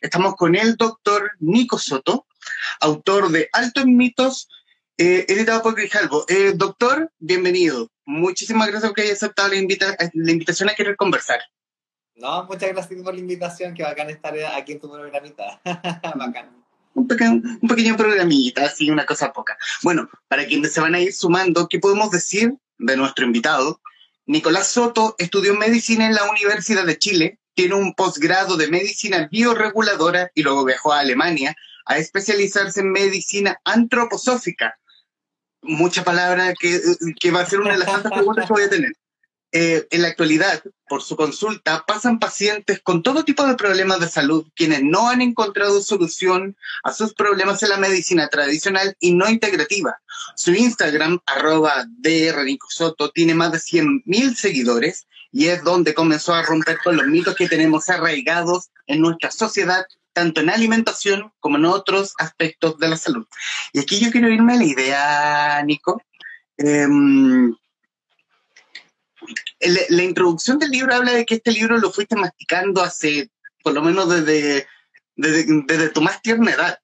Estamos con el doctor Nico Soto, autor de Altos Mitos, eh, editado por Grijalvo. Eh, doctor, bienvenido. Muchísimas gracias por que haya aceptado la, invitación a querer conversar. No, muchas gracias por la invitación, que bacán estar aquí en tu programita. bacán. Un, un pequeño programita, así, una cosa poca. Bueno, para quienes se van a ir sumando, ¿qué podemos decir de nuestro invitado? Nicolás Soto estudió medicina en la Universidad de Chile, tiene un posgrado de medicina bioreguladora y luego viajó a Alemania a especializarse en medicina antroposófica. Mucha palabra que, que va a ser una de las tantas preguntas que voy a tener. Eh, en la actualidad, por su consulta, pasan pacientes con todo tipo de problemas de salud, quienes no han encontrado solución a sus problemas en la medicina tradicional y no integrativa. Su Instagram, arroba Soto, tiene más de 100.000 seguidores y es donde comenzó a romper con los mitos que tenemos arraigados en nuestra sociedad, tanto en alimentación como en otros aspectos de la salud. Y aquí yo quiero irme a la idea, Nico. La introducción del libro habla de que este libro lo fuiste masticando hace, por lo menos desde, desde, tu más tierna edad,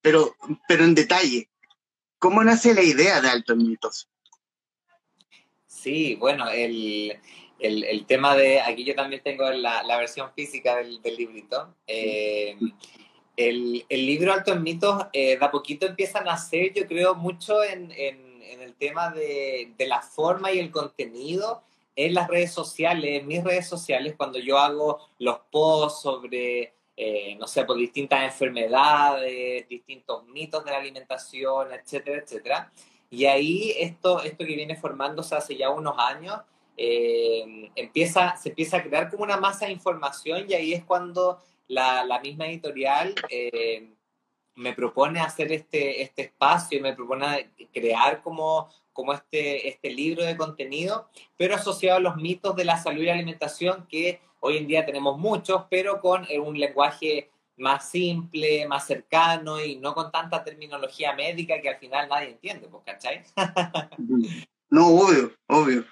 pero, pero en detalle. ¿Cómo nace la idea de Altos Mitos? Sí, bueno, el, tema de, aquí yo también tengo la, versión física del, librito. Eh, el, libro Altos Mitos eh, de a poquito empieza a nacer, yo creo, mucho en, el tema de, de, la forma y el contenido en las redes sociales, en mis redes sociales, cuando yo hago los posts sobre, eh, no sé, por distintas enfermedades, distintos mitos de la alimentación, etcétera, etcétera. Y ahí esto, esto que viene formándose hace ya unos años, eh, empieza, se empieza a crear como una masa de información y ahí es cuando la, la misma editorial eh, me propone hacer este, este espacio, me propone crear como como este, este libro de contenido, pero asociado a los mitos de la salud y la alimentación que hoy en día tenemos muchos, pero con eh, un lenguaje más simple, más cercano y no con tanta terminología médica que al final nadie entiende, ¿pues, ¿cachai? no, obvio, obvio.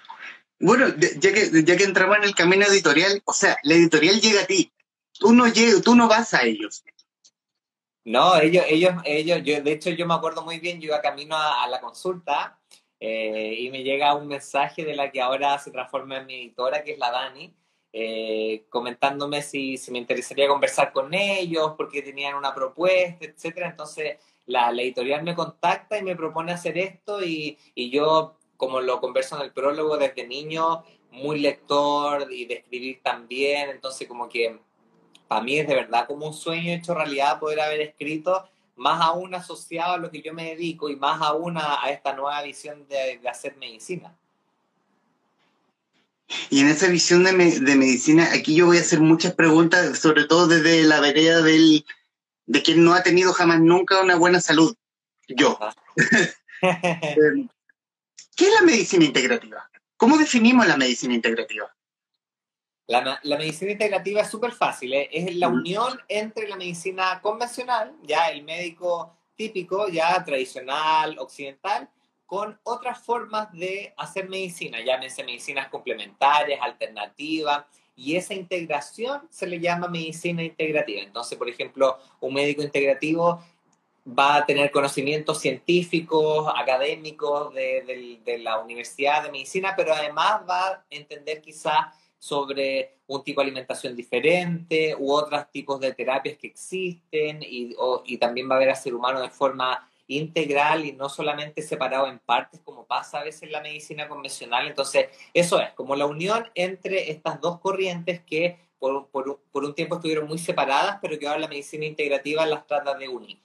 Bueno, ya que, ya que entramos en el camino editorial, o sea, la editorial llega a ti, tú no, llegas, tú no vas a ellos. No, ellos, ellos, ellos, yo, de hecho yo me acuerdo muy bien, yo iba camino a la consulta eh, y me llega un mensaje de la que ahora se transforma en mi editora, que es la Dani, eh, comentándome si, si, me interesaría conversar con ellos, porque tenían una propuesta, etcétera. Entonces, la, editorial me contacta y me propone hacer esto, y, y, yo, como lo converso en el prólogo desde niño, muy lector y de escribir también, entonces, como que para mí es de verdad como un sueño hecho realidad poder haber escrito más aún asociado a lo que yo me dedico y más aún a, esta nueva visión de, hacer medicina. Y en esa visión de, medicina, aquí yo voy a hacer muchas preguntas, sobre todo desde la vereda del, de quien no ha tenido jamás nunca una buena salud. Yo. Em, ¿Qué es la medicina integrativa? ¿Cómo definimos la medicina integrativa? La, medicina integrativa es súper fácil, ¿eh? es la unión entre la medicina convencional, ya el médico típico, ya tradicional, occidental, con otras formas de hacer medicina, llámense medicinas complementarias, alternativas, y esa integración se le llama medicina integrativa. Entonces, por ejemplo, un médico integrativo va a tener conocimientos científicos, académicos de, de la Universidad de Medicina, pero además va a entender quizás sobre un tipo de alimentación diferente u otros tipos de terapias que existen y, y también va a ver al ser humano de forma integral y no solamente separado en partes como pasa a veces en la medicina convencional. Entonces, eso es como la unión entre estas dos corrientes que por, por, por un tiempo estuvieron muy separadas, pero que ahora la medicina integrativa las trata de unir.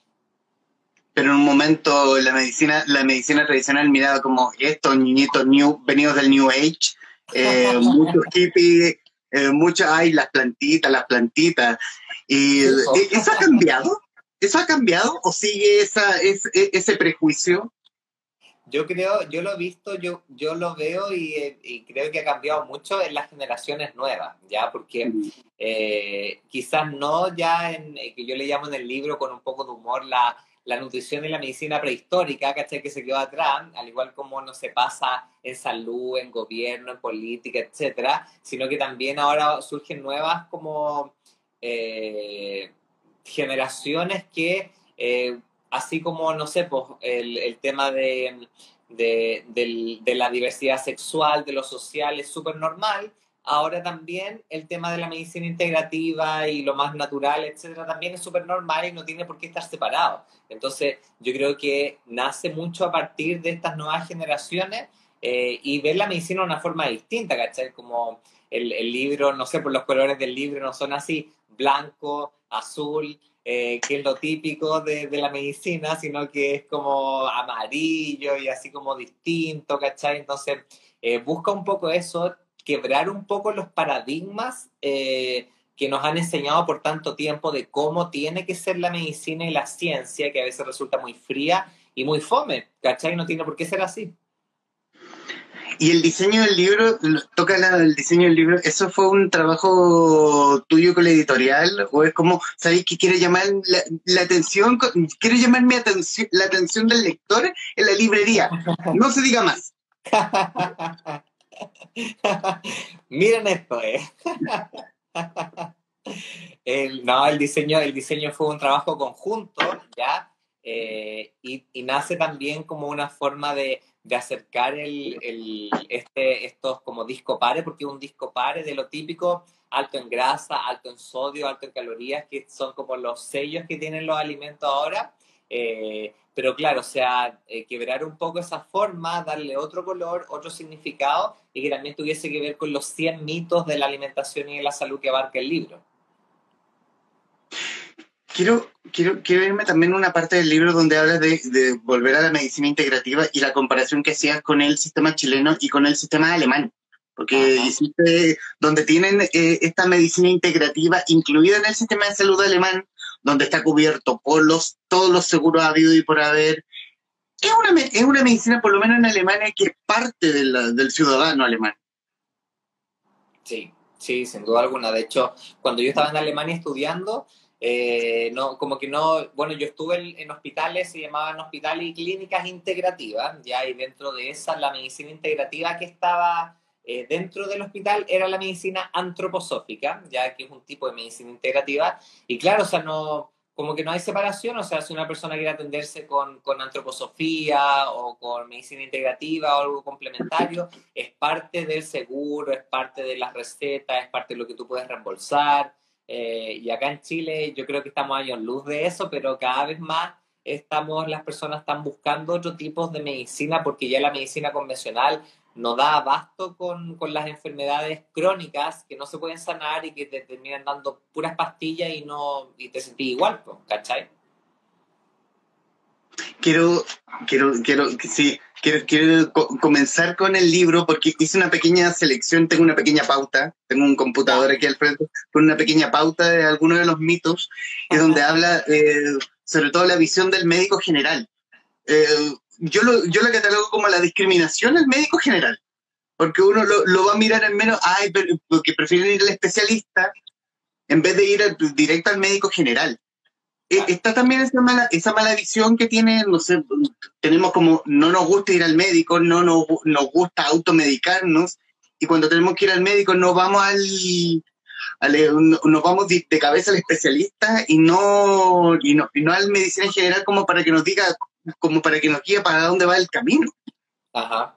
Pero en un momento la medicina, la medicina tradicional miraba como estos niñitos new, venidos del New Age, eh, muchos hippies, eh, muchas, ay, las plantitas, las plantitas. Y, eh, ¿Eso ha cambiado? ¿Eso ha cambiado o sigue esa, e, ese, prejuicio? Yo creo, yo lo he visto, yo, yo lo veo y, creo que ha cambiado mucho en las generaciones nuevas, ya, porque quizás no ya en, que yo le llamo en el libro con un poco de humor la, la nutrición y la medicina prehistórica, ¿cachai? Que se quedó atrás, al igual como no se pasa en salud, en gobierno, en política, etcétera, sino que también ahora surgen nuevas como, eh, generaciones que, eh, así como, no sé, pues el, tema de, de, la diversidad sexual, de lo social, es súper normal. Ahora también el tema de la medicina integrativa y lo más natural, etcétera, también es súper normal y no tiene por qué estar separado. Entonces, yo creo que nace mucho a partir de estas nuevas generaciones eh, y ver la medicina de una forma distinta, ¿cachai? Como el, el, libro, no sé, por los colores del libro no son así, blanco, azul, eh, que es lo típico de, de, la medicina, sino que es como amarillo y así como distinto, ¿cachai? Entonces, eh, busca un poco eso, quebrar un poco los paradigmas eh, que nos han enseñado por tanto tiempo de cómo tiene que ser la medicina y la ciencia, que a veces resulta muy fría y muy fome, ¿cachai? No tiene por qué ser así. Y el diseño del libro, toca el diseño del libro, ¿eso fue un trabajo tuyo con la editorial? ¿O es como, sabéis que quiere llamar la, atención, quiere llamar mi atención, la atención del lector en la librería? No se diga más. Miren esto, eh. el, no, el diseño, el diseño fue un trabajo conjunto, ¿ya? Eh, y, nace también como una forma de de acercar el, el, este, estos como disco pare, porque un disco pare de lo típico, alto en grasa, alto en sodio, alto en calorías, que son como los sellos que tienen los alimentos ahora. Eh, pero claro, o sea, eh, quebrar un poco esa forma, darle otro color, otro significado y que también tuviese que ver con los 100 mitos de la alimentación y de la salud que abarca el libro quiero, quiero, quiero irme también a una parte del libro donde hablas de, de, volver a la medicina integrativa y la comparación que hacías con el sistema chileno y con el sistema alemán. Porque hiciste, donde tienen eh, esta medicina integrativa incluida en el sistema de salud alemán, donde está cubierto por los, todos los seguros habido y por haber. Es una, es una medicina, por lo menos en Alemania, que es parte de la, del ciudadano alemán. Sí, sí, sin duda alguna. De hecho, cuando yo estaba en Alemania estudiando, eh, no, como que no, bueno, yo estuve en, en, hospitales, se llamaban hospitales y clínicas integrativas, ya, y dentro de esa, la medicina integrativa que estaba eh, dentro del hospital era la medicina antroposófica, ya que es un tipo de medicina integrativa, y claro, o sea, no, como que no hay separación, o sea, si una persona quiere atenderse con, con antroposofía o con medicina integrativa o algo complementario, es parte del seguro, es parte de las recetas, es parte de lo que tú puedes reembolsar. Eh, y acá en Chile yo creo que estamos años luz de eso, pero cada vez más estamos, las personas están buscando otro tipo de medicina porque ya la medicina convencional no da abasto con, con, las enfermedades crónicas que no se pueden sanar y que te terminan dando puras pastillas y no y te sentís igual, ¿cachai? Quiero, quiero, quiero, sí, quiero, quiero comenzar con el libro porque hice una pequeña selección, tengo una pequeña pauta, tengo un computador aquí al frente con una pequeña pauta de algunos de los mitos, y donde habla eh, sobre todo la visión del médico general. Eh, yo, lo, yo la catalogo como la discriminación al médico general, porque uno lo, lo va a mirar en menos, ay, porque prefieren ir al especialista en vez de ir al, directo al médico general. Eh, está también esa mala, esa mala visión que tiene, no sé, tenemos como no nos gusta ir al médico, no nos, nos gusta automedicarnos, y cuando tenemos que ir al médico no vamos al, nos vamos de, de, cabeza al especialista y no, y no, y no al medicina en general como para que nos diga, como para que nos guíe para dónde va el camino. Ajá.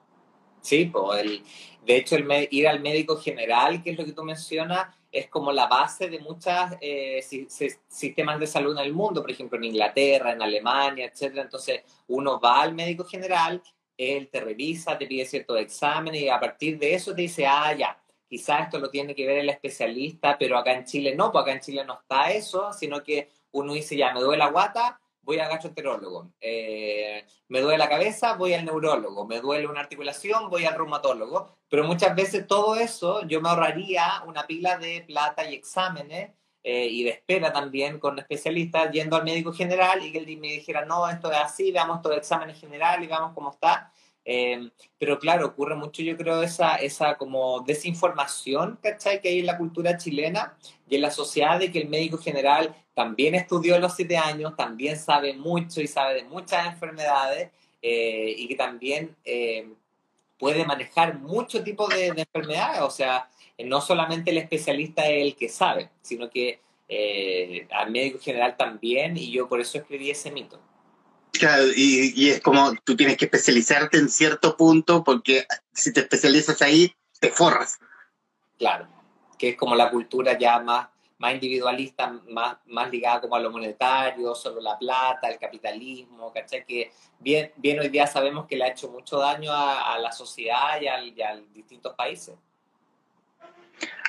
Sí, pues el, de hecho el ir al médico general, que es lo que tú mencionas, es como la base de muchos eh, si, si, sistemas de salud en el mundo, por ejemplo en Inglaterra, en Alemania, etc. Entonces uno va al médico general, él te revisa, te pide ciertos exámenes y a partir de eso te dice, ah, ya, quizás esto lo tiene que ver el especialista, pero acá en Chile no, porque acá en Chile no está eso, sino que uno dice, ya, me duele la guata, voy al gastroenterólogo. Eh, me duele la cabeza, voy al neurólogo. Me duele una articulación, voy al reumatólogo. Pero muchas veces todo eso yo me ahorraría una pila de plata y exámenes eh, y de espera también con especialistas yendo al médico general y que él me dijera, no, esto es así, veamos todo el examen general y veamos cómo está. Eh, pero claro, ocurre mucho, yo creo, esa, esa como desinformación, ¿cachai? Que hay en la cultura chilena y en la sociedad de que el médico general también estudió los siete años, también sabe mucho y sabe de muchas enfermedades eh, y que también eh, puede manejar mucho tipo de, de, enfermedades. O sea, no solamente el especialista es el que sabe, sino que eh, al médico general también, y yo por eso escribí ese mito. Y, es como tú tienes que especializarte en cierto punto, porque si te especializas ahí, te forras. Claro, que es como la cultura ya más, más individualista, más, más ligada como a lo monetario, solo la plata, el capitalismo, ¿cachai? Que bien, bien hoy día sabemos que le ha hecho mucho daño a, la sociedad y a, y a distintos países.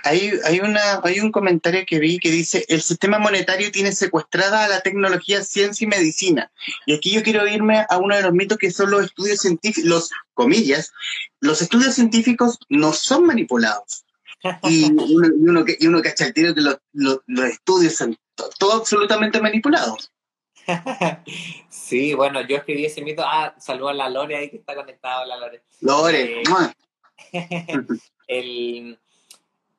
Hay, hay, una, hay un comentario que vi que dice, el sistema monetario tiene secuestrada a la tecnología, ciencia y medicina. Y aquí yo quiero irme a uno de los mitos que son los estudios científicos, los comillas, los estudios científicos no son manipulados. Y uno, y uno, y uno cacha el tiro que los, los, los estudios son todos absolutamente manipulados. sí, bueno, yo escribí ese mito. Ah, saludo a la Lore ahí que está conectada, la Lore. Lore, eh, el,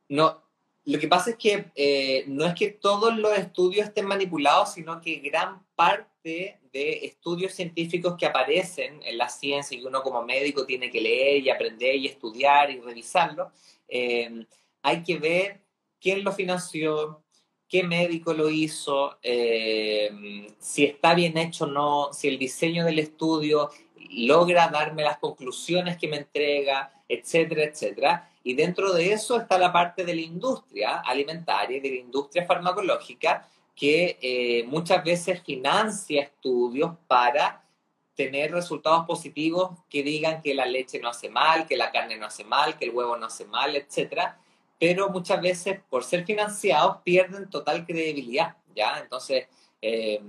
no, lo que pasa es que eh, no es que todos los estudios estén manipulados, sino que gran parte de estudios científicos que aparecen en la ciencia y uno como médico tiene que leer y aprender y estudiar y revisarlo, eh, hay que ver quién lo financió, qué médico lo hizo, eh, si está bien hecho o no, si el diseño del estudio logra darme las conclusiones que me entrega, etcétera, etcétera. Y dentro de eso está la parte de la industria alimentaria y de la industria farmacológica que eh, muchas veces financia estudios para tener resultados positivos que digan que la leche no hace mal, que la carne no hace mal, que el huevo no hace mal, etcétera. Pero muchas veces, por ser financiados, pierden total credibilidad, ¿ya? Entonces, eh,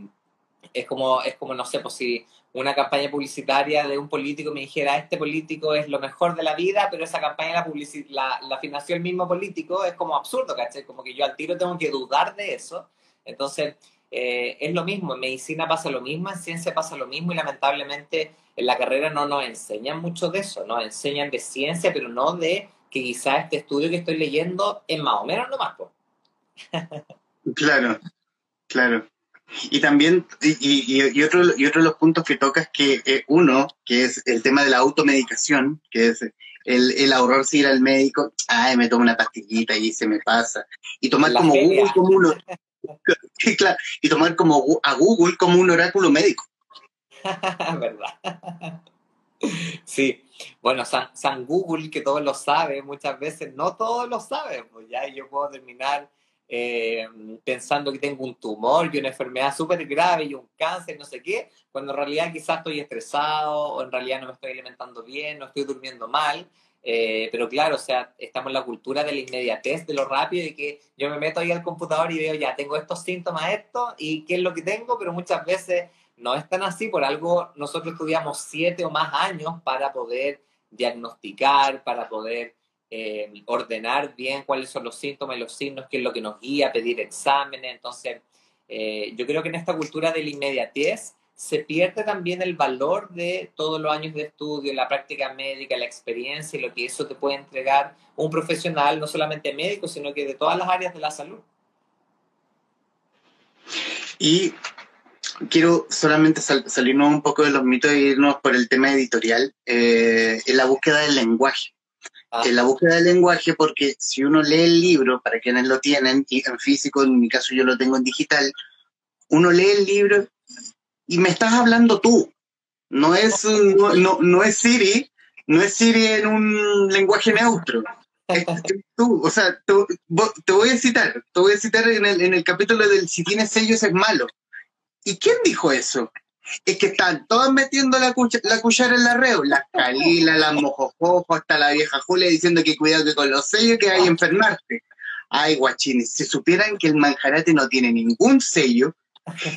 es como, es como, no sé, pues si una campaña publicitaria de un político me dijera, este político es lo mejor de la vida, pero esa campaña la, la, la financió el mismo político, es como absurdo, ¿cachai? Como que yo al tiro tengo que dudar de eso. Entonces, eh, es lo mismo, en medicina pasa lo mismo, en ciencia pasa lo mismo y lamentablemente en la carrera no nos enseñan mucho de eso, nos enseñan de ciencia, pero no de que quizás este estudio que estoy leyendo es más o menos nomás. claro, claro. Y también, y, y, otro, y otro de los puntos que toca es que eh, uno, que es el tema de la automedicación, que es el, el ahorrarse ir al médico, ay, me tomo una pastillita y se me pasa. Y tomar como Google como claro, y tomar como a Google como un oráculo médico. ¿Verdad? Sí, bueno, San, San, Google, que todos lo saben, muchas veces no todos lo saben, pues ya yo puedo terminar eh, pensando que tengo un tumor y una enfermedad súper grave y un cáncer, no sé qué, cuando en realidad quizás estoy estresado o en realidad no me estoy alimentando bien, no estoy durmiendo mal. Eh, pero claro, o sea, estamos en la cultura de la inmediatez, de lo rápido, y que yo me meto ahí al computador y veo, ya, tengo estos síntomas, esto, y qué es lo que tengo, pero muchas veces no es tan así, por algo nosotros estudiamos siete o más años para poder diagnosticar, para poder ordenar bien cuáles son los síntomas y los signos, qué es lo que nos guía, pedir exámenes. Entonces, eh, yo creo que en esta cultura de la inmediatez se pierde también el valor de todos los años de estudio, la práctica médica, la experiencia y lo que eso te puede entregar un profesional, no solamente médico, sino que de todas las áreas de la salud. Y quiero solamente sal salirnos un poco de los mitos e irnos por el tema editorial, eh, en la búsqueda del lenguaje. En la búsqueda del lenguaje, porque si uno lee el libro, para quienes lo tienen, y en físico, en mi caso yo lo tengo en digital, uno lee el libro y me estás hablando tú. No es, no, no, no es Siri, no es Siri en un lenguaje neutro. Es, tú, o sea, te, voy a citar, te voy a citar en el, en el capítulo del si tienes sellos es malo. ¿Y quién dijo eso? Es que están todos metiendo la, cuch la cuchara en la reo, las Calila, las Mojojojo, hasta la vieja Julia diciendo que cuidado que con los sellos que hay enfermarte. Ay, guachines, si supieran que el manjarate no tiene ningún sello,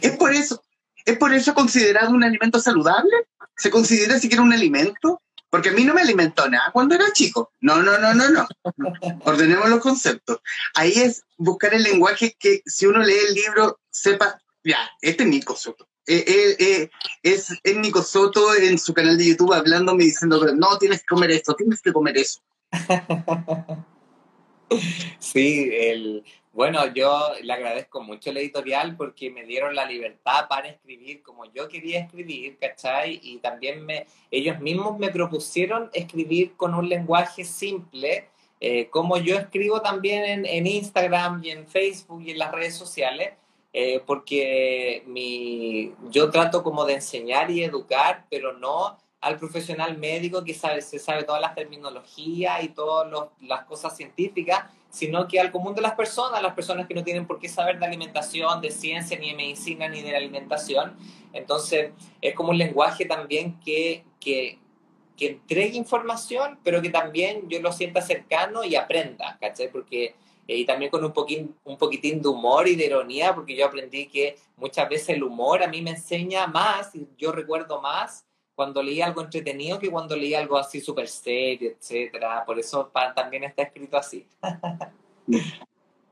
es por eso, ¿Es por eso considerado un alimento saludable? ¿Se considera siquiera un alimento? Porque a mí no me alimentó nada cuando era chico. No, no, no, no, no. Ordenemos los conceptos. Ahí es buscar el lenguaje que si uno lee el libro sepa, ya, este es Nico Soto. Eh, eh, eh, es, es Nico Soto en su canal de YouTube hablándome diciendo, no, tienes que comer esto, tienes que comer eso. Sí, el, bueno, yo le agradezco mucho el editorial porque me dieron la libertad para escribir como yo quería escribir, ¿cachai? Y también me, ellos mismos me propusieron escribir con un lenguaje simple como yo escribo también en, en, Instagram y en Facebook y en las redes sociales, eh, porque mi, yo trato como de enseñar y educar, pero no al profesional médico que sabe, se sabe todas las terminologías y todas las cosas científicas, sino que al común de las personas, las personas que no tienen por qué saber de alimentación, de ciencia, ni de medicina, ni de la alimentación. Entonces, es como un lenguaje también que, que, que entregue información, pero que también yo lo sienta cercano y aprenda, ¿cachai? Porque, y también con un poquitín, un poquitín de humor y de ironía, porque yo aprendí que muchas veces el humor a mí me enseña más, y yo recuerdo más cuando leí algo entretenido que cuando leí algo así súper serio, etcétera. Por eso también está escrito así.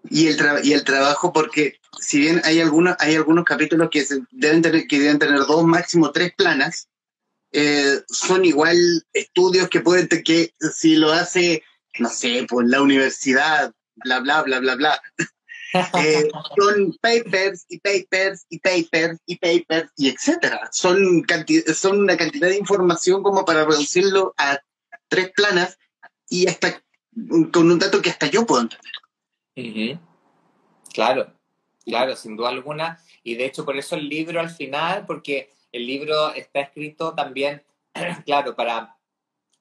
y el, y el trabajo, porque si bien hay algunos, hay algunos capítulos que, deben tener, que deben tener dos, máximo tres planas, eh, son igual estudios que pueden, que si lo hace, no sé, por la universidad, bla, bla, bla, bla, bla, eh, son papers y papers y papers y papers y etcétera. Son, son una cantidad de información como para reducirlo a tres planas y hasta con un dato que hasta yo puedo entender. Claro, claro, sin duda alguna. Y de hecho por eso el libro al final, porque el libro está escrito también, claro, para,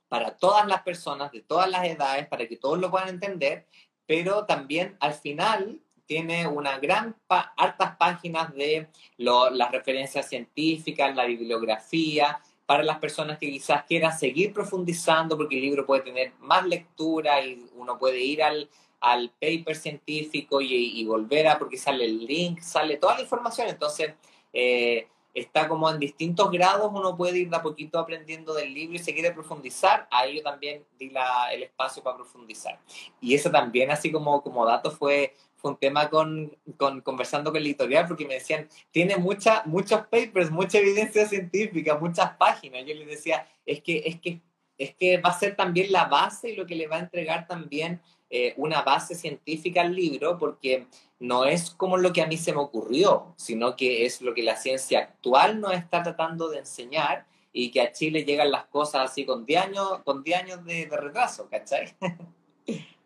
para todas las personas de todas las edades, para que todos lo puedan entender, pero también al final tiene una gran, hartas páginas de las referencias científicas, la bibliografía, para las personas que quizás quieran seguir profundizando, porque el libro puede tener más lectura y uno puede ir al, al paper científico y, volver a, porque sale el link, sale toda la información. Entonces, eh, está como en distintos grados, uno puede ir de a poquito aprendiendo del libro y si quiere profundizar, a ello también di la, el espacio para profundizar. Y eso también, así como, como dato, fue, fue un tema con, con, conversando con el editorial, porque me decían, tiene mucha, muchos papers, mucha evidencia científica, muchas páginas. Yo les decía, es que, es que, es que va a ser también la base y lo que le va a entregar también eh, una base científica al libro, porque no es como lo que a mí se me ocurrió, sino que es lo que la ciencia actual nos está tratando de enseñar y que a Chile llegan las cosas así con 10 años, con años de, retraso, ¿cachai?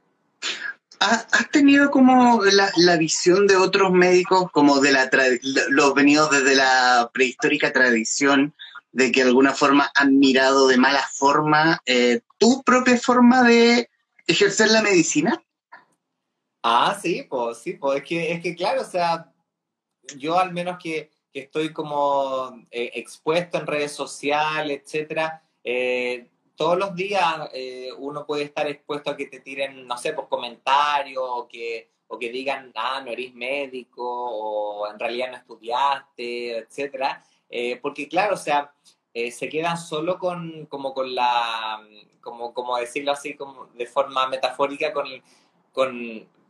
¿Has tenido como la, visión de otros médicos, como de la los venidos desde la prehistórica tradición, de que de alguna forma han mirado de mala forma eh, tu propia forma de ejercer la medicina? Ah, sí, pues sí, pues es que, es que claro, o sea, yo al menos que, que estoy como eh, expuesto en redes sociales, etcétera, eh, todos los días eh, uno puede estar expuesto a que te tiren, no sé, pues comentarios o que, o que digan, ah, no eres médico o en realidad no estudiaste, etcétera, porque claro, o sea, se quedan solo con, como con la, como, como decirlo así, como de forma metafórica, con,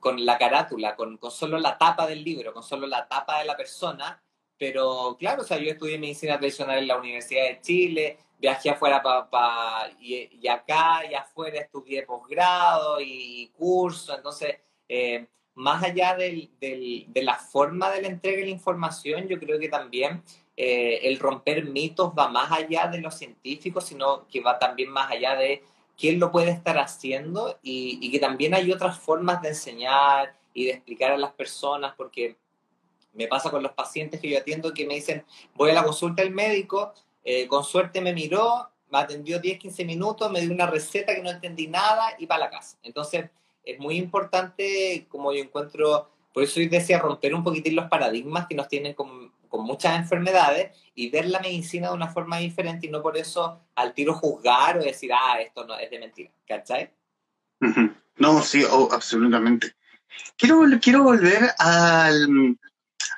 con la carátula, con, con, solo la tapa del libro, con solo la tapa de la persona. Pero claro, o sea, yo estudié medicina tradicional en la Universidad de Chile, viajé afuera pa, y, acá y afuera estudié posgrado y curso. Entonces, eh, más allá del, del, de la forma de la entrega de la información, yo creo que también eh, el romper mitos va más allá de los científicos, sino que va también más allá de quién lo puede estar haciendo y, que también hay otras formas de enseñar y de explicar a las personas, porque me pasa con los pacientes que yo atiendo que me dicen, voy a la consulta del médico, eh, con suerte me miró, me atendió 10, 15 minutos, me dio una receta que no entendí nada y para la casa. Entonces, es muy importante, como yo encuentro, por eso yo decía, romper un poquitín los paradigmas que nos tienen con, con muchas enfermedades y ver la medicina de una forma diferente y no por eso al tiro juzgar o decir, ah, esto no es de mentira, ¿cachai? No, sí, oh, absolutamente. Quiero, quiero volver al,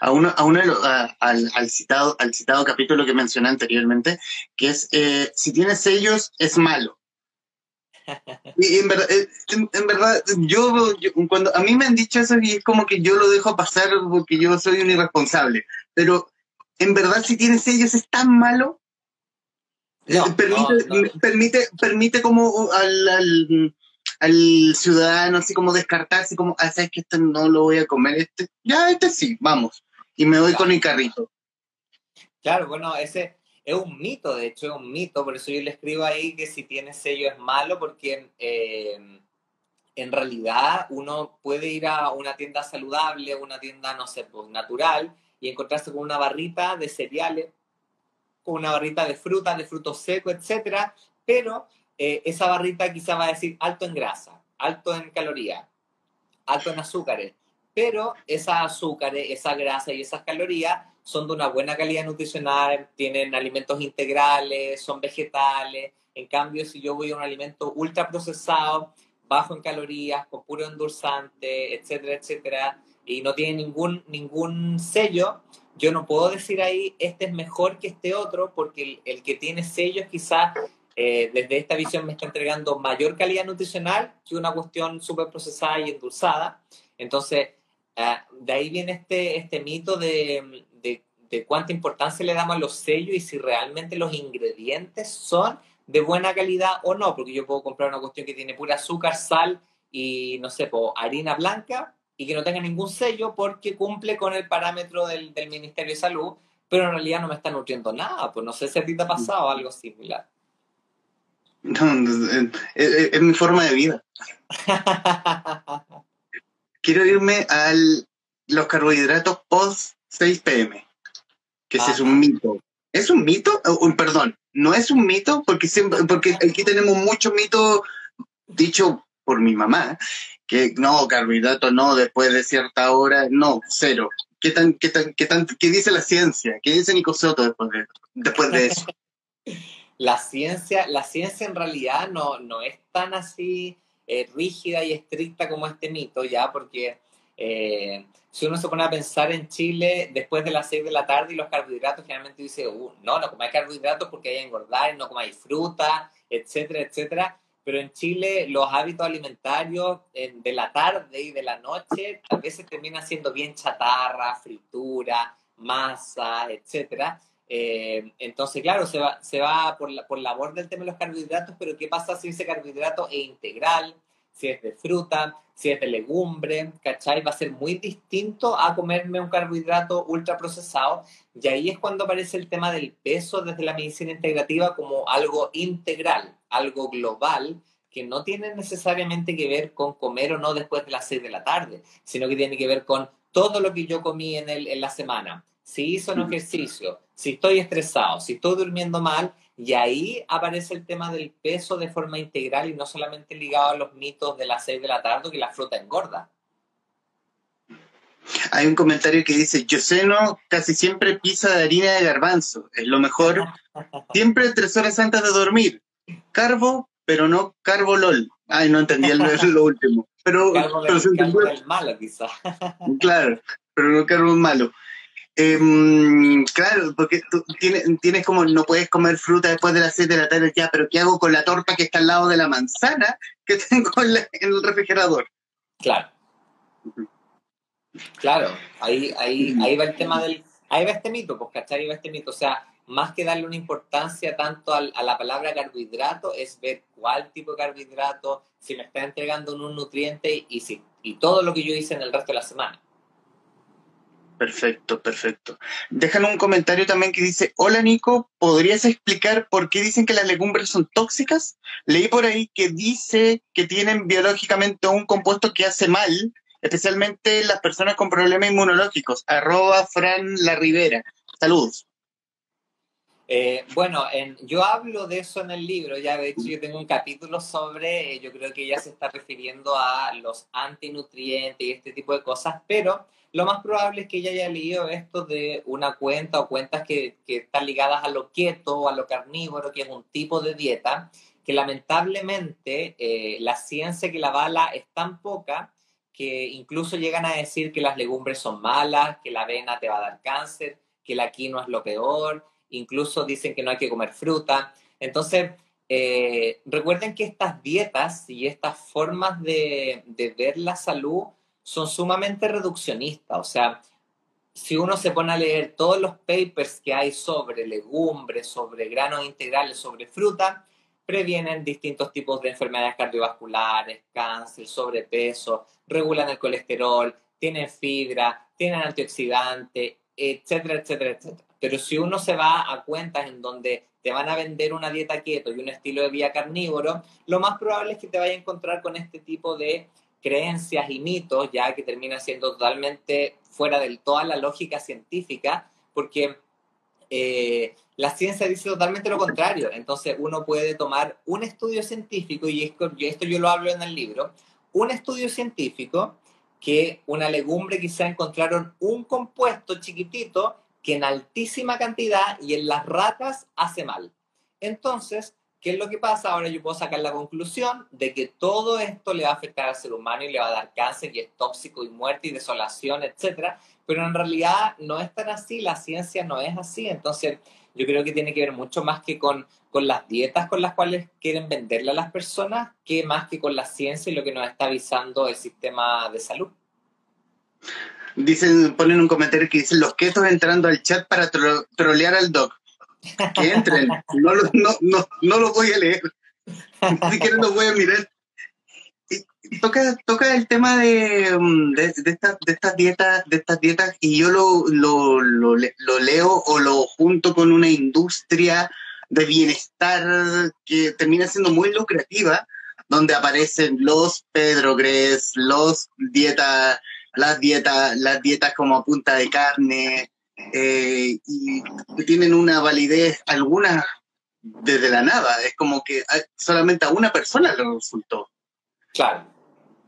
a uno, a al, al, citado, al citado capítulo que mencioné anteriormente, que es, eh, si tienes sellos, es malo. Y en verdad, eh, en, verdad yo, cuando a mí me han dicho eso y es como que yo lo dejo pasar porque yo soy un irresponsable, pero en verdad si tienes sellos es tan malo. Eh, permite, permite, permite como al, al, al, ciudadano así como descartarse como, ah, sabes que este no lo voy a comer, este, ya este sí, vamos. Y me voy con mi carrito. Claro, bueno, ese, es un mito, de hecho es un mito, por eso yo le escribo ahí que si tiene sello es malo, porque eh, en realidad uno puede ir a una tienda saludable, una tienda, no sé, pues natural, y encontrarse con una barrita de cereales, con una barrita de fruta, de frutos secos, etcétera, pero eh, esa barrita quizá va a decir alto en grasa, alto en calorías, alto en azúcares, pero esas azúcares, esa grasa y esas calorías son de una buena calidad nutricional, tienen alimentos integrales, son vegetales. En cambio, si yo voy a un alimento ultra procesado, bajo en calorías, con puro endulzante, etcétera, etcétera, y no tiene ningún, ningún sello, yo no puedo decir ahí, este es mejor que este otro, porque el, que tiene sellos quizás eh, desde esta visión me está entregando mayor calidad nutricional que una cuestión súper procesada y endulzada. Entonces, uh, de ahí viene este, este mito de, de, cuánta importancia le damos a los sellos y si realmente los ingredientes son de buena calidad o no, porque yo puedo comprar una cuestión que tiene pura azúcar, sal y, no sé, harina blanca y que no tenga ningún sello porque cumple con el parámetro del, del, Ministerio de Salud, pero en realidad no me está nutriendo nada, pues no sé si a ti te ha pasado algo similar. No, es, es mi forma de vida. Quiero irme a los carbohidratos post 6 pm, que ese es un mito. ¿Es un mito? perdón, no es un mito, porque, siempre, porque aquí tenemos muchos mitos dicho por mi mamá, que no, carbohidratos no, después de cierta hora, no, cero. ¿Qué, tan, qué, tan, qué, tan, qué dice la ciencia? ¿Qué dice Nico Soto después de, después de eso? la, ciencia, la ciencia en realidad no, no es tan así eh, rígida y estricta como este mito, ya, porque eh, si uno se pone a pensar en Chile después de las 6 de la tarde y los carbohidratos, generalmente dice, uh, no, no comáis carbohidratos porque hay que engordar, no comáis fruta, etcétera, etcétera. Pero en Chile los hábitos alimentarios de la tarde y de la noche a veces terminan siendo bien chatarra, fritura, masa, etcétera. Eh, entonces, claro, se va, se va por, la, por labor del tema de los carbohidratos, pero ¿qué pasa si ese carbohidrato es integral? si es de fruta, si es de legumbre, ¿cachai? Va a ser muy distinto a comerme un carbohidrato ultraprocesado. Y ahí es cuando aparece el tema del peso desde la medicina integrativa como algo integral, algo global, que no tiene necesariamente que ver con comer o no después de las 6 de la tarde, sino que tiene que ver con todo lo que yo comí en, el, en la semana. Si hizo un ejercicio, si estoy estresado, si estoy durmiendo mal, y ahí aparece el tema del peso de forma integral y no solamente ligado a los mitos de las 6 de la tarde que la fruta engorda. Hay un comentario que dice, yo ceno casi siempre pizza de harina de garbanzo, es lo mejor, siempre tres horas antes de dormir. Carbo, pero no carbo lol. Ay, no entendí el, lo último. Pero, carbo, pero carbo es malo, quizá. claro, pero no carbo malo. Eh, claro, porque tú tienes, tienes, como, no puedes comer fruta después de las 7 de la tarde ya, pero ¿qué hago con la torta que está al lado de la manzana que tengo en, el refrigerador? Claro. Claro, ahí, ahí, ahí va el tema del... Ahí va este mito, pues, ¿cachai? Ahí va este mito. O sea, más que darle una importancia tanto al, a la palabra carbohidrato, es ver cuál tipo de carbohidrato, si me está entregando un nutriente y, si, y todo lo que yo hice en el resto de la semana. Perfecto, perfecto. Dejan un comentario también que dice, hola Nico, ¿podrías explicar por qué dicen que las legumbres son tóxicas? Leí por ahí que dice que tienen biológicamente un compuesto que hace mal, especialmente las personas con problemas inmunológicos. Arroba Fran La Rivera. Saludos. Eh, bueno, en, yo hablo de eso en el libro, ya de hecho yo tengo un capítulo sobre, yo creo que ella se está refiriendo a los antinutrientes y este tipo de cosas, pero lo más probable es que ella haya leído esto de una cuenta o cuentas que, que están ligadas a lo keto o a lo carnívoro, que es un tipo de dieta, que lamentablemente eh, la ciencia que la avala es tan poca que incluso llegan a decir que las legumbres son malas, que la avena te va a dar cáncer, que la quinoa es lo peor, incluso dicen que no hay que comer fruta. Entonces, eh, recuerden que estas dietas y estas formas de, de ver la salud son sumamente reduccionistas. O sea, si uno se pone a leer todos los papers que hay sobre legumbres, sobre granos integrales, sobre fruta, previenen distintos tipos de enfermedades cardiovasculares, cáncer, sobrepeso, regulan el colesterol, tienen fibra, tienen antioxidante, etcétera, etcétera, etcétera. Pero si uno se va a cuentas en donde te van a vender una dieta keto y un estilo de vida carnívoro, lo más probable es que te vaya a encontrar con este tipo de creencias y mitos, ya que termina siendo totalmente fuera de toda la lógica científica, porque eh, la ciencia dice totalmente lo contrario. Entonces uno puede tomar un estudio científico, y esto, esto yo lo hablo en el libro, un estudio científico que una legumbre quizá encontraron un compuesto chiquitito que en altísima cantidad y en las ratas hace mal. Entonces, ¿qué es lo que pasa? Ahora yo puedo sacar la conclusión de que todo esto le va a afectar al ser humano y le va a dar cáncer y es tóxico y muerte y desolación, etc. Pero en realidad no es tan así, la ciencia no es así. Entonces, yo creo que tiene que ver mucho más que con, con las dietas con las cuales quieren venderle a las personas, que más que con la ciencia y lo que nos está avisando el sistema de salud. Dicen, ponen un comentario que dicen los ketos entrando al chat para trolear al doc. Que entren, no, lo, no, no, no lo voy a leer. Ni siquiera lo voy a mirar. toca, toca el tema de, mm, de, de, de, estas dietas, de estas dietas, y yo lo, lo, lo, lo leo o lo junto con una industria de bienestar que termina siendo muy lucrativa, donde aparecen los Pedro Gres, los dietas las dietas, las dietas como punta de carne, eh, y tienen una validez algunas desde la nada. Es como que solamente a una persona le resultó. Claro.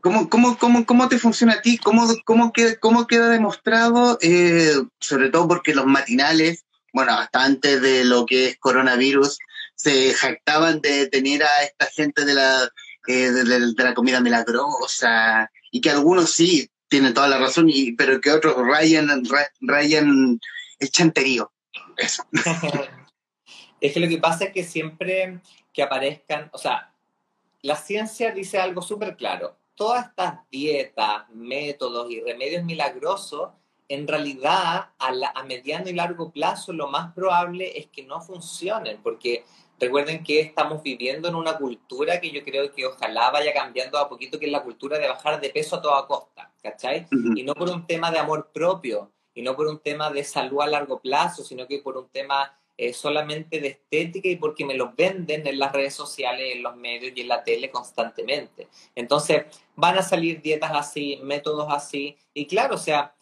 ¿Cómo, cómo, cómo, cómo te funciona a ti? ¿Cómo, cómo, queda, cómo queda demostrado? Eh, sobre todo porque los matinales, bueno, hasta antes de lo que es coronavirus, se jactaban de tener a esta gente de la, eh, de, de, la comida milagrosa y que algunos sí tiene toda la razón, y, pero que otros rayan, rayan el chanterío. Eso. es que lo que pasa es que siempre que aparezcan, o sea, la ciencia dice algo súper claro. Todas estas dietas, métodos y remedios milagrosos, en realidad a, la, a mediano y largo plazo lo más probable es que no funcionen, porque Recuerden que estamos viviendo en una cultura que yo creo que ojalá vaya cambiando a poquito, que es la cultura de bajar de peso a toda costa, ¿cachai? Y no por un tema de amor propio, y no por un tema de salud a largo plazo, sino que por un tema eh, solamente de estética y porque me los venden en las redes sociales, en los medios y en la tele constantemente. Entonces, van a salir dietas así, métodos así, y claro, o sea,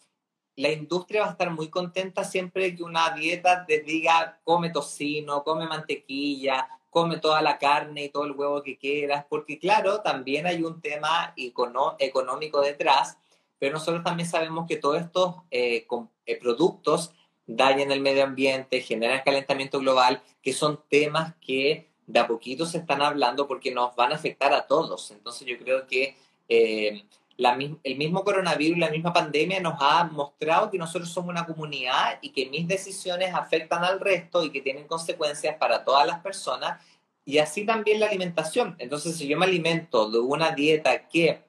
la industria va a estar muy contenta siempre que una dieta te diga come tocino, come mantequilla, come toda la carne y todo el huevo que quieras, porque claro, también hay un tema económico detrás, pero nosotros también sabemos que todos estos eh, eh, productos dañan el medio ambiente, generan calentamiento global, que son temas que de a poquito se están hablando porque nos van a afectar a todos. Entonces yo creo que... Eh, el mismo coronavirus, la misma pandemia nos ha mostrado que nosotros somos una comunidad y que mis decisiones afectan al resto y que tienen consecuencias para todas las personas y así también la alimentación. Entonces, si yo me alimento de una dieta que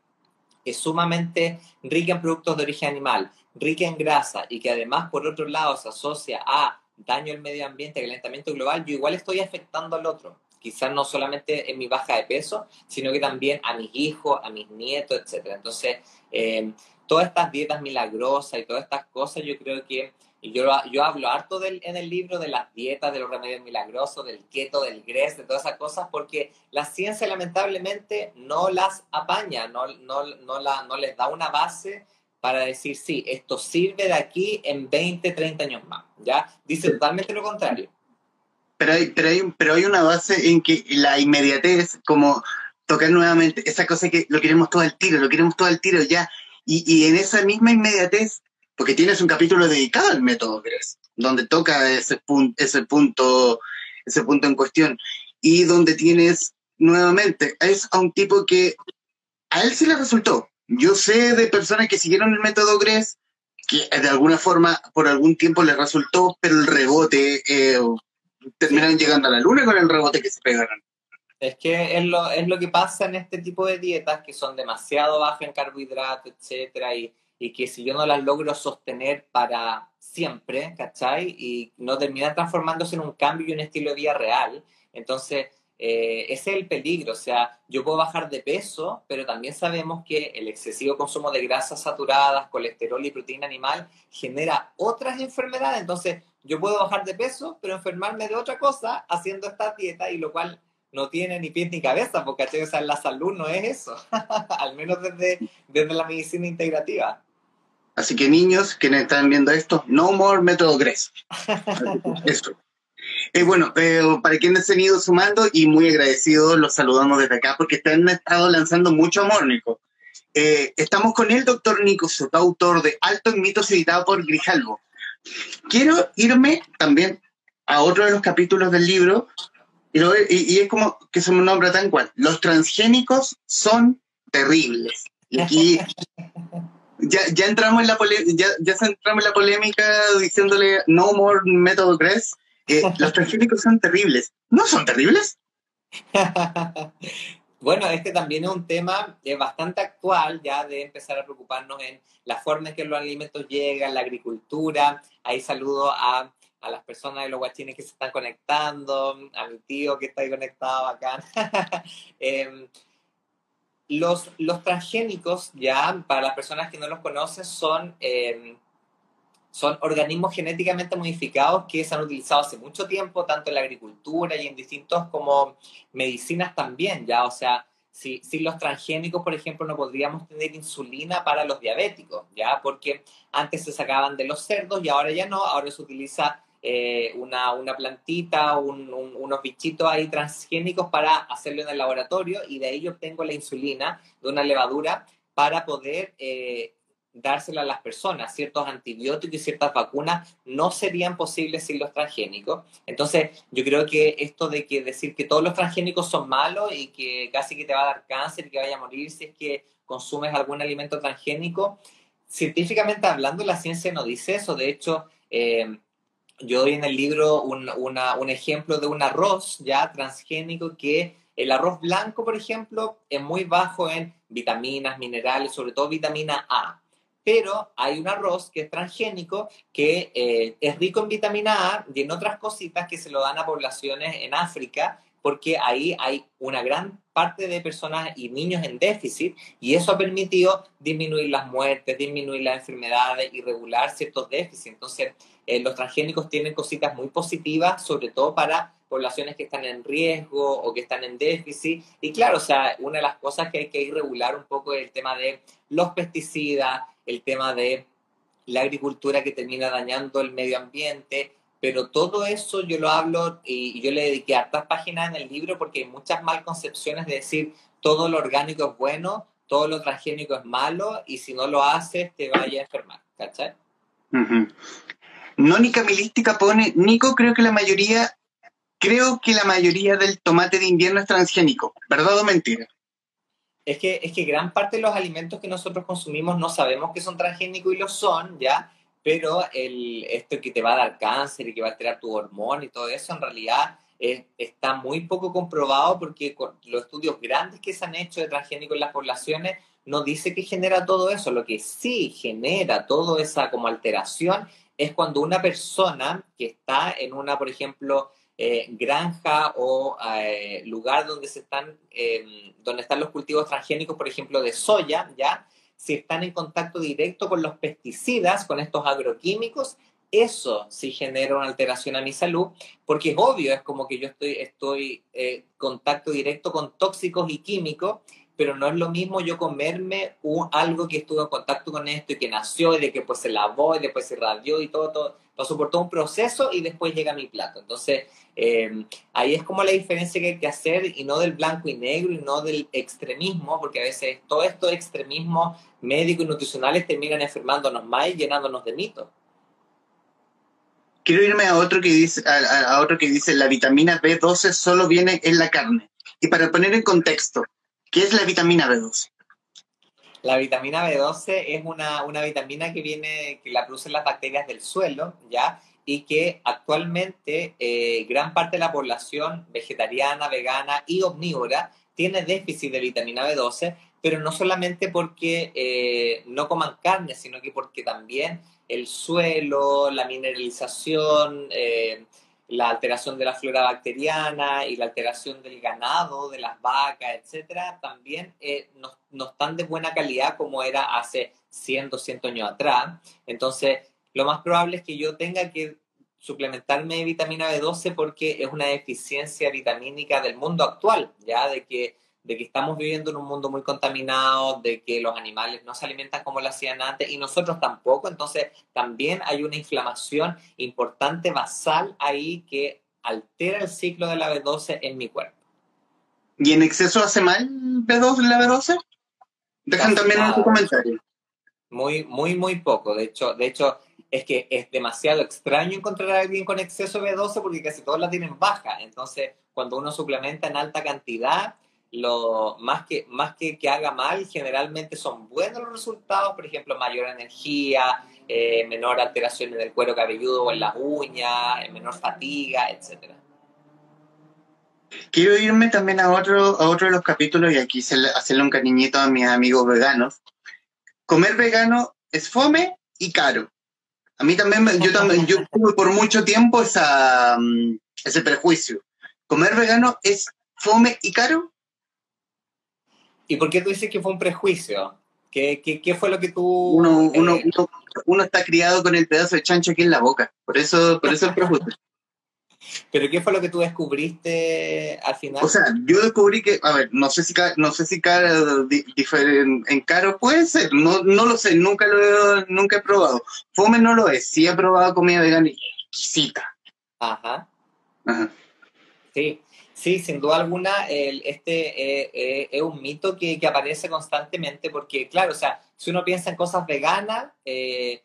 es sumamente rica en productos de origen animal, rica en grasa y que además por otro lado se asocia a daño al medio ambiente, calentamiento global, yo igual estoy afectando al otro quizás no solamente en mi baja de peso, sino que también a mis hijos, a mis nietos, etc. Entonces, eh, todas estas dietas milagrosas y todas estas cosas, yo creo que, y yo, yo hablo harto del, en el libro de las dietas, de los remedios milagrosos, del keto, del GRES, de todas esas cosas, porque la ciencia lamentablemente no las apaña, no, no, no, la, no les da una base para decir, sí, esto sirve de aquí en 20, 30 años más, ¿ya? Dice totalmente lo contrario. Pero hay, pero hay, pero hay una base en que la inmediatez, como tocar nuevamente, esa cosa que lo queremos todo al tiro, lo queremos todo al tiro ya, y, y en esa misma inmediatez, porque tienes un capítulo dedicado al método GRES, donde toca ese, punto, ese, punto, ese punto en cuestión, y donde tienes nuevamente, es a un tipo que a él sí le resultó. Yo sé de personas que siguieron el método GRES, que de alguna forma por algún tiempo le resultó, pero el rebote eh, terminaron llegando a la luna con el rebote que se pegaron. Es que es lo, es lo que pasa en este tipo de dietas que son demasiado bajas en carbohidratos, etcétera, y, y que si yo no las logro sostener para siempre, ¿cachai? Y no terminan transformándose en un cambio y un estilo de vida real. Entonces, eh, ese es el peligro. O sea, yo puedo bajar de peso, pero también sabemos que el excesivo consumo de grasas saturadas, colesterol y proteína animal genera otras enfermedades. Entonces, yo puedo bajar de peso, pero enfermarme de otra cosa haciendo esta dieta y lo cual no tiene ni pies ni cabeza, porque o sea, la salud no es eso, al menos desde, desde la medicina integrativa. Así que niños que están viendo esto, no more método GRES. Eso. Eh, bueno, pero para quienes se han ido sumando y muy agradecidos, los saludamos desde acá porque han estado lanzando mucho amor, Nico. Eh, estamos con el doctor Nico Soto, autor de Alto en Mitos, editado por Grijalvo. Quiero irme también a otro de los capítulos del libro, y, es como que se me nombra tan cual. Los transgénicos son terribles. Y aquí ya, ya entramos en la ya, ya entramos en la polémica diciéndole no more método CRES. los transgénicos son terribles. ¿No son terribles? Bueno, este también es un tema eh, bastante actual, ya de empezar a preocuparnos en la forma en que los alimentos llegan, la agricultura. Ahí saludo a, a las personas de los guachines que se están conectando, a mi tío que está ahí conectado acá. Em, los, los transgénicos, ya, para las personas que no los conocen, son em, son organismos genéticamente modificados que se han utilizado hace mucho tiempo, tanto en la agricultura y en distintos como medicinas también, ya, o sea, si, si los transgénicos, por ejemplo, no podríamos tener insulina para los diabéticos, ya, porque antes se sacaban de los cerdos y ahora ya no, ahora se utiliza eh, una, una, plantita, unos bichitos ahí transgénicos para hacerlo en el laboratorio y de ahí obtengo la insulina de una levadura para poder eh, dársela a las personas. Ciertos antibióticos y ciertas vacunas no serían posibles sin los transgénicos. Entonces, yo creo que esto de que decir que todos los transgénicos son malos y que casi que te va a dar cáncer y que vaya a morir si es que consumes algún alimento transgénico, científicamente hablando, la ciencia no dice eso. De hecho, eh, yo doy en el libro un, un ejemplo de un arroz ya transgénico que el arroz blanco, por ejemplo, es muy bajo en vitaminas, minerales, sobre todo vitamina A. Pero hay un arroz que es transgénico, que eh, es rico en vitamina A y en otras cositas que se lo dan a poblaciones en África, porque ahí hay una gran parte de personas y niños en déficit y eso ha permitido disminuir las muertes, disminuir las enfermedades y regular ciertos déficits. Entonces, eh, los transgénicos tienen cositas muy positivas, sobre todo para poblaciones que están en riesgo o que están en déficit. Y claro, o sea, una de las cosas que hay que regular un poco es el tema de los pesticidas, el tema de la agricultura que termina dañando el medio ambiente, pero todo eso yo lo hablo y, yo le dediqué hartas páginas en el libro porque hay muchas mal concepciones de decir todo lo orgánico es bueno, todo lo transgénico es malo y si no lo haces te vaya a enfermar, ¿cachai? No, ni Camilística pone, Nico, creo que la mayoría, creo que la mayoría del tomate de invierno es transgénico, ¿verdad o mentira? Es que, es que gran parte de los alimentos que nosotros consumimos no sabemos que son transgénicos y lo son, ¿ya? Pero el, esto que te va a dar cáncer y que va a alterar tu hormona y todo eso, en realidad está muy poco comprobado porque los estudios grandes que se han hecho de transgénicos en las poblaciones no dice que genera todo eso. Lo que sí genera toda esa como alteración es cuando una persona que está en una, por ejemplo, eh, granja o eh, lugar donde se están em, donde están los cultivos transgénicos, por ejemplo, de soya, ya si están en contacto directo con los pesticidas, con estos agroquímicos, eso sí genera una alteración a mi salud, porque es obvio, es como que yo estoy, estoy en eh, contacto directo con tóxicos y químicos, pero no es lo mismo yo comerme un, algo que estuvo en contacto con esto y que nació y de que pues se lavó y después se radió y todo, todo, pasó por todo un proceso y después llega mi plato. Entonces, eh, ahí es como la diferencia que hay que hacer y no del blanco y negro y no del extremismo, porque a veces todo estos extremismos médicos y nutricionales terminan enfermándonos más y llenándonos de mitos. Quiero irme a otro que dice, a otro que dice la vitamina B12 solo viene en la carne. Y para poner en contexto, ¿Qué es la vitamina B12? La vitamina B12 es una, una vitamina que viene, que la producen las bacterias del suelo, ¿ya? Y que actualmente eh, gran parte de la población vegetariana, vegana y omnívora tiene déficit de vitamina B12, pero no solamente porque eh, no coman carne, sino que porque también el suelo, la mineralización, eh, la alteración de la flora bacteriana y la alteración del ganado, de las vacas, etcétera, también eh, no, no, están de buena calidad como era hace 100, 200 años atrás. Entonces, lo más probable es que yo tenga que suplementarme de vitamina B12 porque es una deficiencia vitamínica del mundo actual, ya de que, de que estamos viviendo en un mundo muy contaminado, de que los animales no se alimentan como lo hacían antes y nosotros tampoco, entonces también hay una inflamación importante basal ahí que altera el ciclo de la B12 en mi cuerpo. ¿Y en exceso hace mal B12, la B12? Dejan también en tu comentario. Muy, muy, muy poco. De hecho, de hecho, es que es demasiado extraño encontrar a alguien con exceso de B12 porque casi todos la tienen baja. Entonces, cuando uno suplementa en alta cantidad, lo más que más que, que haga mal, generalmente son buenos los resultados, por ejemplo, mayor energía, eh, menor alteración en el cuero cabelludo o en las uñas, eh, menor fatiga, etc. Quiero irme también a otro, a otro de los capítulos y aquí hacerle un cariñito a mis amigos veganos. Comer vegano es fome y caro. A mí también, yo también, yo tuve por mucho tiempo esa, mm, ese prejuicio. ¿Comer vegano es fome y caro? ¿Y por qué tú dices que fue un prejuicio? ¿Qué, qué, qué fue lo que tú...? Uno, uno, eh, uno, está criado con el pedazo de chancho aquí en la boca. Por eso, por eso el prejuicio. ¿Pero qué fue lo que tú descubriste al final? O sea, yo descubrí que, a ver, no sé si no sé si caro en caro puede ser, no, no lo sé, nunca lo he, nunca he probado. Fome no lo es, sí he probado comida vegana y exquisita. Ajá. Ajá. Sí, sí, sin duda alguna, este eh, eh, es un mito que, aparece constantemente porque, claro, o sea, si uno piensa en cosas veganas, eh,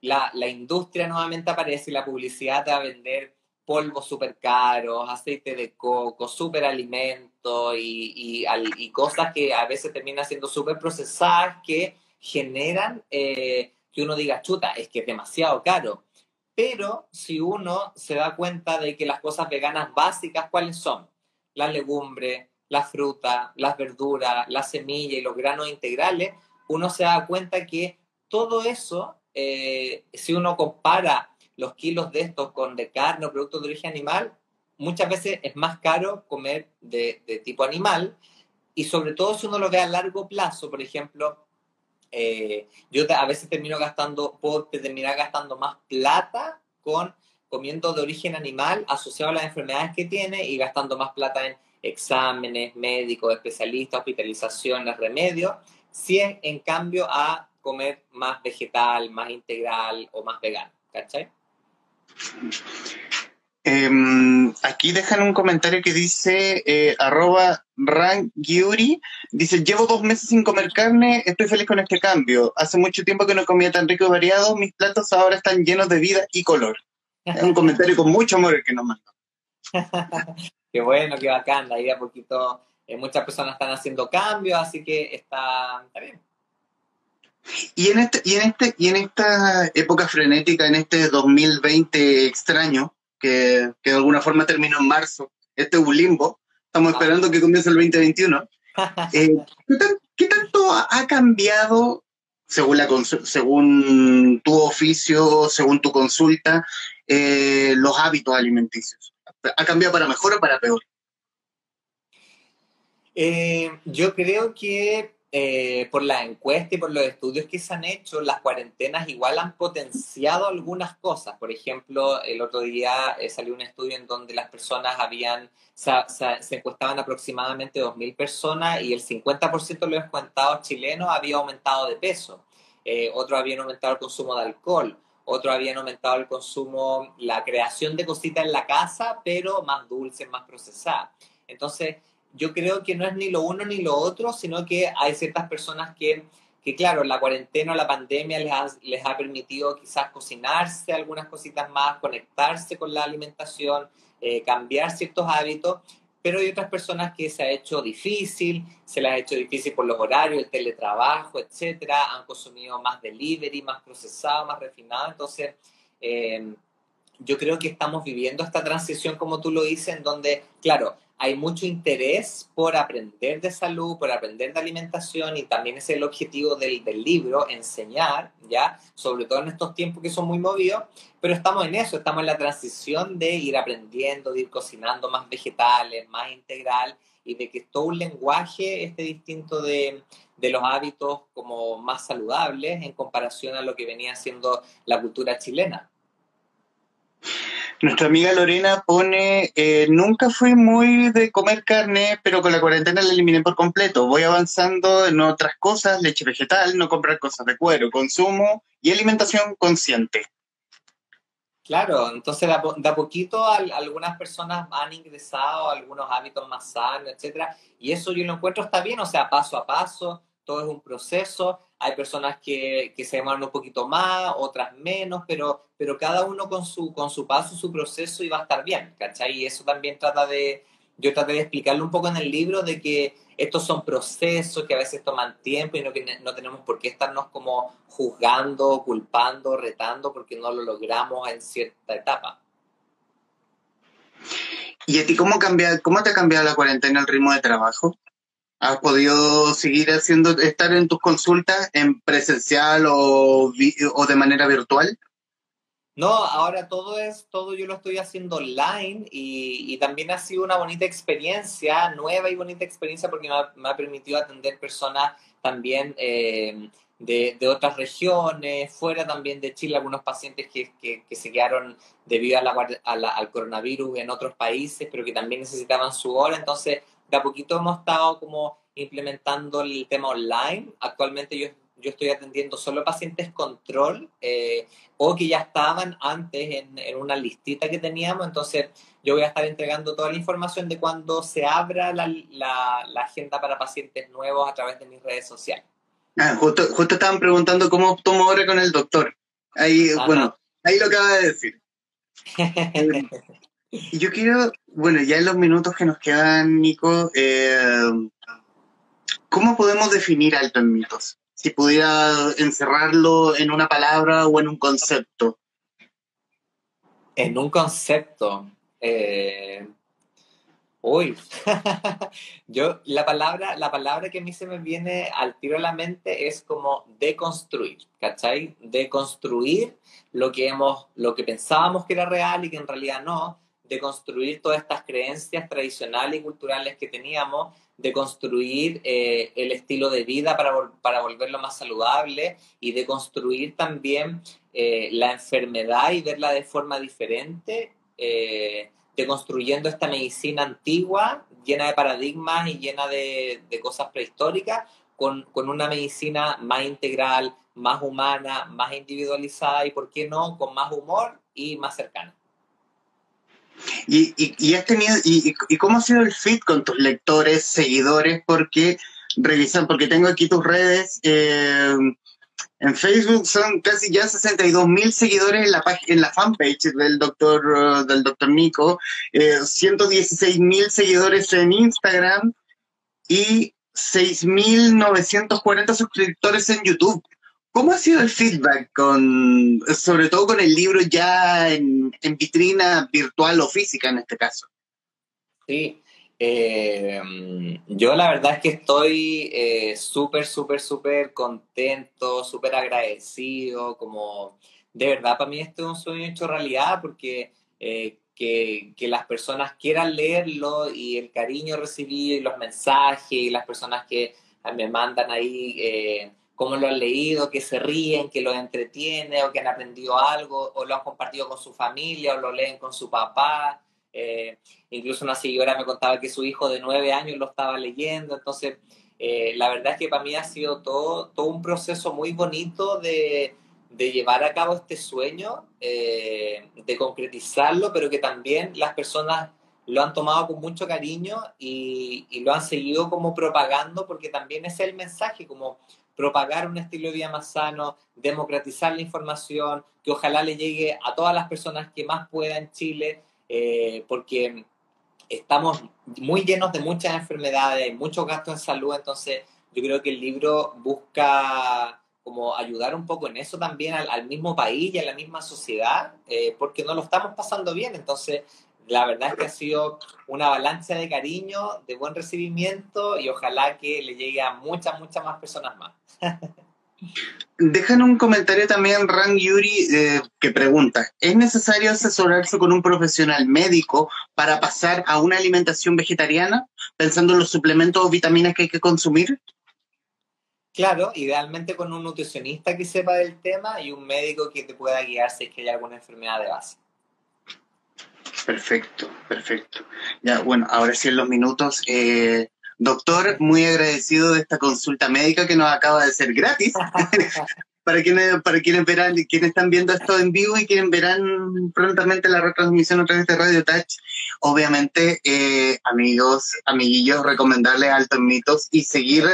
la, la industria nuevamente aparece y la publicidad te va a vender polvos súper caros, aceite de coco, súper alimento y, y, cosas que a veces terminan siendo súper procesadas que generan que uno diga, chuta, es que es demasiado caro. Pero si uno se da cuenta de que las cosas veganas básicas, ¿cuáles son? Las legumbres, la fruta, las verduras, la semilla y los granos integrales, uno se da cuenta que todo eso, eh, si uno compara los kilos de estos con de carne o productos de origen animal, muchas veces es más caro comer de, tipo animal. Y sobre todo si uno lo ve a largo plazo, por ejemplo, eh, yo a veces termino gastando, puedo terminar gastando más plata con comiendo de origen animal asociado a las enfermedades que tiene y gastando más plata en exámenes, médicos, especialistas, hospitalizaciones, remedios, si es en cambio a comer más vegetal, más integral o más vegano, ¿cachai? Em, aquí dejan un comentario que dice eh, arroba rangiuri, dice llevo dos meses sin comer carne, estoy feliz con este cambio. Hace mucho tiempo que no comía tan rico y variado, mis platos ahora están llenos de vida y color. Es un comentario con mucho amor el que nos mandó. qué bueno, qué bacán, ahí a poquito eh, muchas personas están haciendo cambios, así que está, está bien. Y en, este, y, en este, y en esta época frenética, en este 2020 extraño, que, que de alguna forma terminó en marzo, este es un limbo, estamos esperando que comience el 2021. Eh, ¿qué, tanto ha cambiado, según, la, según tu oficio, según tu consulta, eh, los hábitos alimenticios? ¿Ha cambiado para mejor o para peor? Eh, yo creo que eh, por la encuesta y por los estudios que se han hecho, las cuarentenas igual han potenciado algunas cosas. Por ejemplo, el otro día salió un estudio en donde las personas habían, se, encuestaban aproximadamente 2.000 personas y el 50% de los encuestados chilenos había aumentado de peso. Otros habían aumentado el consumo de alcohol. Otros habían aumentado el consumo, la creación de cositas en la casa, pero más dulces, más procesadas. Entonces, yo creo que no es ni lo uno ni lo otro, sino que hay ciertas personas que, que claro, la cuarentena o la pandemia les ha, les ha permitido quizás cocinarse algunas cositas más, conectarse con la alimentación, eh, cambiar ciertos hábitos, pero hay otras personas que se ha hecho difícil, se les ha hecho difícil por los horarios, el teletrabajo, etcétera, han consumido más delivery, más procesado, más refinado, entonces... Eh, yo creo que estamos viviendo esta transición, como tú lo dices, en donde, claro, hay mucho interés por aprender de salud, por aprender de alimentación y también es el objetivo del, del, libro, enseñar, ¿ya? Sobre todo en estos tiempos que son muy movidos, pero estamos en eso, estamos en la transición de ir aprendiendo, de ir cocinando más vegetales, más integral y de que todo un lenguaje esté distinto de, de los hábitos como más saludables en comparación a lo que venía siendo la cultura chilena. Nuestra amiga Lorena pone, eh, nunca fui muy de comer carne, pero con la cuarentena la eliminé por completo. Voy avanzando en otras cosas, leche vegetal, no comprar cosas de cuero, consumo y alimentación consciente. Claro, entonces da, poquito algunas personas han ingresado a algunos hábitos más sanos, etcétera, y eso yo lo encuentro está bien, o sea, paso a paso, todo es un proceso, hay personas que, se demoran un poquito más, otras menos, pero, pero cada uno con su, con su paso, su proceso y va a estar bien, ¿cachai? Y eso también trata de, yo traté de explicarlo un poco en el libro, de que estos son procesos que a veces toman tiempo y no, que no tenemos por qué estarnos como juzgando, culpando, retando, porque no lo logramos en cierta etapa. ¿Y a ti cómo, cambia, cómo te ha cambiado la cuarentena el ritmo de trabajo? ¿Has podido seguir haciendo, estar en tus consultas en presencial o, de manera virtual? No, ahora todo es, todo yo lo estoy haciendo online y, también ha sido una bonita experiencia, nueva y bonita experiencia porque me ha, permitido atender personas también eh, de, otras regiones, fuera también de Chile, algunos pacientes que, que, se quedaron debido a la, al coronavirus en otros países, pero que también necesitaban su hora. Entonces, de a poquito hemos estado como implementando el tema online. Actualmente yo, yo estoy atendiendo solo pacientes control eh, o que ya estaban antes en, en, una listita que teníamos. Entonces yo voy a estar entregando toda la información de cuando se abra la, la, la agenda para pacientes nuevos a través de mis redes sociales. Ah, justo, justo estaban preguntando cómo tomo ahora con el doctor. Ahí, bueno, ahí lo acaba de decir. Yo quiero, bueno, ya en los minutos que nos quedan, Nico, eh, ¿cómo podemos definir alto en mitos? Si pudiera encerrarlo en una palabra o en un concepto. En un concepto. Eh, uy, yo la palabra, la palabra que a mí se me viene al tiro a la mente es como deconstruir, ¿cachai? Deconstruir lo que hemos, lo que pensábamos que era real y que en realidad no de construir todas estas creencias tradicionales y culturales que teníamos, de construir eh, el estilo de vida para, para, volverlo más saludable y de construir también eh, la enfermedad y verla de forma diferente, eh, de construyendo esta medicina antigua, llena de paradigmas y llena de, de cosas prehistóricas, con, con, una medicina más integral, más humana, más individualizada y, ¿por qué no?, con más humor y más cercana. Y, y, has tenido, y, y, cómo ha sido el fit con tus lectores, seguidores? Porque revisan, porque tengo aquí tus redes. Eh, en Facebook son casi ya 62 mil seguidores en la, en la fanpage del doctor, del doctor Nico, eh, 116 mil seguidores en Instagram y 6.940 suscriptores en YouTube. ¿Cómo ha sido el feedback con, sobre todo con el libro ya en, vitrina virtual o física en este caso? Sí, eh, yo la verdad es que estoy eh, súper, súper, súper contento, súper agradecido, como de verdad para mí esto es un sueño hecho realidad porque eh, que, las personas quieran leerlo y el cariño recibido y los mensajes y las personas que me mandan ahí cómo lo han leído, que se ríen, que lo entretiene o que han aprendido algo o lo han compartido con su familia o lo leen con su papá. Eh, incluso una señora me contaba que su hijo de nueve años lo estaba leyendo. Entonces, eh, la verdad es que para mí ha sido todo, todo un proceso muy bonito de, de llevar a cabo este sueño, eh, de concretizarlo, pero que también las personas lo han tomado con mucho cariño y, y, lo han seguido como propagando, porque también es el mensaje, como propagar un estilo de vida más sano, democratizar la información, que ojalá le llegue a todas las personas que más puedan en Chile, eh, porque estamos muy llenos de muchas enfermedades, muchos gastos en salud, entonces yo creo que el libro busca como ayudar un poco en eso también al, mismo país y a la misma sociedad, eh, porque no lo estamos pasando bien, entonces la verdad es que ha sido una avalancha de cariño, de buen recibimiento y ojalá que le llegue a muchas, muchas más personas más. Dejan un comentario también, Ran Yuri, eh, que pregunta, ¿es necesario asesorarse con un profesional médico para pasar a una alimentación vegetariana, pensando en los suplementos o vitaminas que hay que consumir? Claro, idealmente con un nutricionista que sepa del tema y un médico que te pueda guiar si es que hay alguna enfermedad de base. Perfecto, perfecto. Ya, bueno, ahora sí en los minutos. Eh, doctor, muy agradecido de esta consulta médica que nos acaba de ser gratis. para quienes, para quienes verán, quienes están viendo esto en vivo y quienes verán prontamente la retransmisión a través de Radio Touch, obviamente, eh, amigos, amiguillos, recomendarles Altos Mitos y seguir,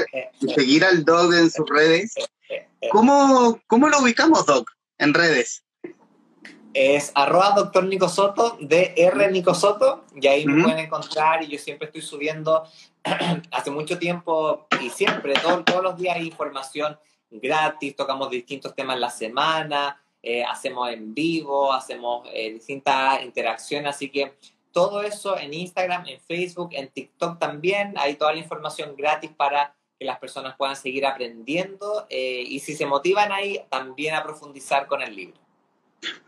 seguir al Dog en sus redes. ¿Cómo, ¿Cómo lo ubicamos, Doc, en redes? Es arroba doctor Nico Soto, DR Nico Soto, y ahí me pueden encontrar y yo siempre estoy subiendo hace mucho tiempo y siempre, todos los días hay información gratis, tocamos distintos temas en la semana, eh, hacemos en vivo, hacemos eh, distintas interacciones, así que todo eso en Instagram, en Facebook, en TikTok también, hay toda la información gratis para que las personas puedan seguir aprendiendo eh, y si se motivan ahí, también a profundizar con el libro.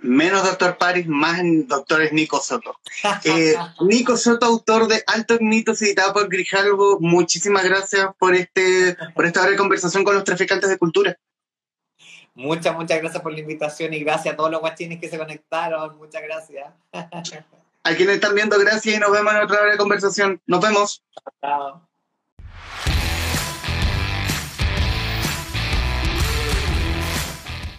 Menos Doctor Paris, más Doctores Nico Soto. Eh, Nico Soto, autor de Altos Mitos, editado por Grijalvo. Muchísimas gracias por, este, por esta hora de conversación con los traficantes de cultura. Muchas, muchas gracias por la invitación y gracias a todos los guachines que se conectaron. Muchas gracias. A quienes están viendo, gracias y nos vemos en otra hora de conversación. Nos vemos. Chao.